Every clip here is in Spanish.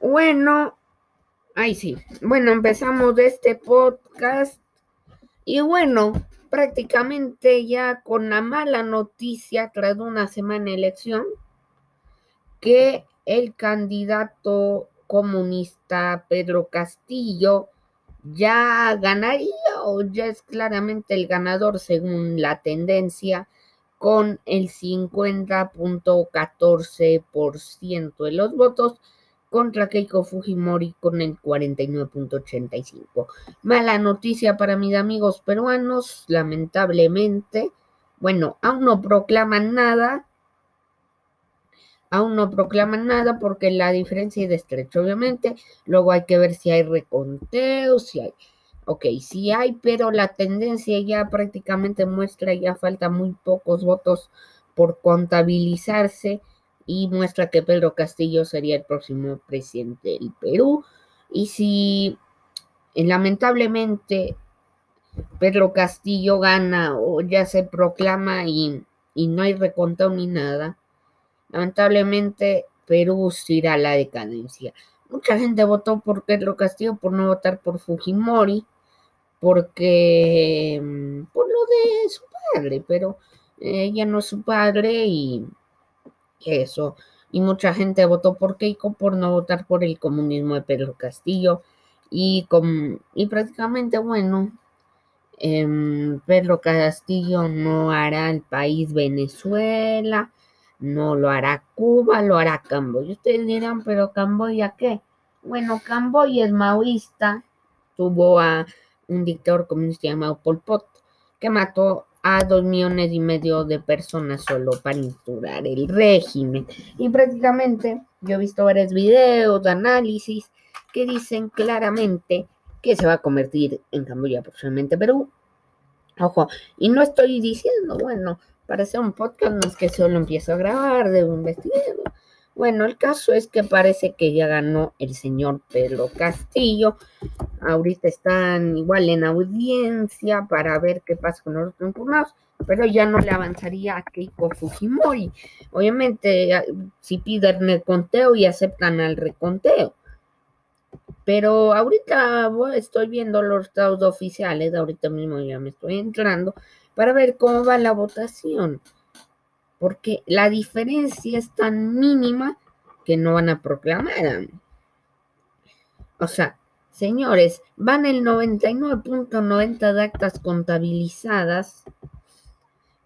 Bueno, ahí sí. Bueno, empezamos este podcast. Y bueno, prácticamente ya con la mala noticia tras una semana de elección, que el candidato comunista Pedro Castillo ya ganaría o ya es claramente el ganador según la tendencia con el 50.14% de los votos contra Keiko Fujimori con el 49.85. Mala noticia para mis amigos peruanos, lamentablemente. Bueno, aún no proclaman nada. Aún no proclaman nada porque la diferencia es de estrecho, obviamente. Luego hay que ver si hay reconteos, si hay Ok, sí hay, pero la tendencia ya prácticamente muestra, ya falta muy pocos votos por contabilizarse y muestra que Pedro Castillo sería el próximo presidente del Perú. Y si eh, lamentablemente Pedro Castillo gana o ya se proclama y, y no hay recontado ni nada, lamentablemente Perú se irá a la decadencia. Mucha gente votó por Pedro Castillo por no votar por Fujimori porque mm, por lo de su padre, pero ella no es su padre y eso. Y mucha gente votó por Keiko por no votar por el comunismo de Pedro Castillo. Y, con, y prácticamente, bueno, em, Pedro Castillo no hará el país Venezuela, no lo hará Cuba, lo hará Camboya. Ustedes dirán, pero Camboya qué? Bueno, Camboya es maoísta, tuvo a un dictador comunista llamado Pol Pot, que mató a dos millones y medio de personas solo para instaurar el régimen. Y prácticamente yo he visto varios videos, análisis, que dicen claramente que se va a convertir en Camboya próximamente Perú. Ojo, y no estoy diciendo, bueno, para hacer un podcast no es que solo empiezo a grabar, de un vestido bueno, el caso es que parece que ya ganó el señor Pedro Castillo. Ahorita están igual en audiencia para ver qué pasa con los impugnados, pero ya no le avanzaría a Keiko Fujimori. Obviamente, si piden el conteo y aceptan al reconteo. Pero ahorita estoy viendo los estados oficiales, ahorita mismo ya me estoy entrando para ver cómo va la votación porque la diferencia es tan mínima que no van a proclamar. O sea, señores, van el 99.90 de actas contabilizadas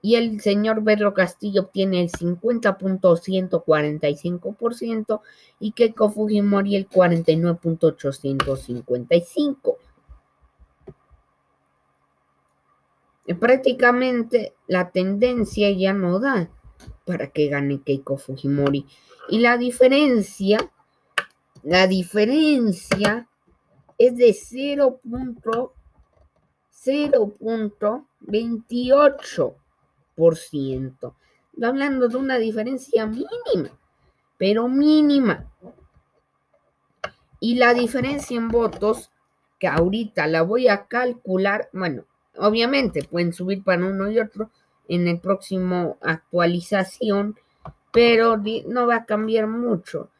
y el señor Pedro Castillo obtiene el 50.145% y Keiko Fujimori el 49.855%. Prácticamente la tendencia ya no da para que gane Keiko Fujimori. Y la diferencia, la diferencia es de 0.28%. Hablando de una diferencia mínima, pero mínima. Y la diferencia en votos, que ahorita la voy a calcular, bueno, obviamente pueden subir para uno y otro, en el próximo actualización, pero no va a cambiar mucho.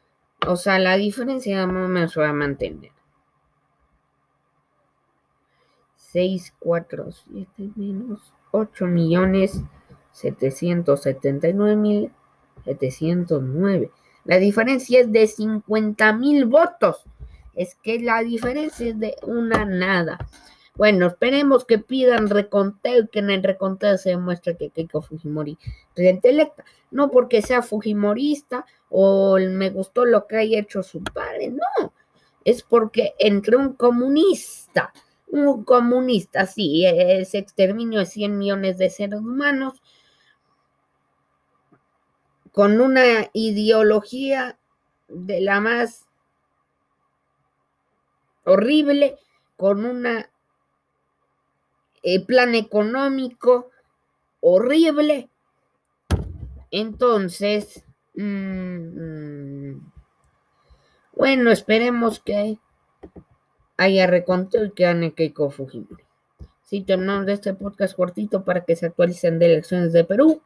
O sea, la diferencia no me va a mantener. 6, 4, 7 menos 8 millones 779 mil 709. La diferencia es de 50 mil votos. Es que la diferencia es de una nada. Bueno, esperemos que pidan reconteo y que en el reconteo se demuestre que Keiko Fujimori presidente electa. No porque sea Fujimorista o me gustó lo que haya hecho su padre, no. Es porque entre un comunista, un comunista, sí, ese exterminio de 100 millones de seres humanos, con una ideología de la más horrible, con una el plan económico horrible. Entonces, mm, bueno, esperemos que haya reconteo y que gane Keiko Fujimori. Sí, terminamos este podcast cortito para que se actualicen de elecciones de Perú.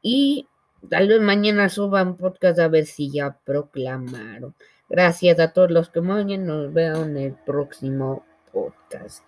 Y Tal vez mañana suban podcast a ver si ya proclamaron. Gracias a todos los que me oyen. Nos veo en el próximo podcast.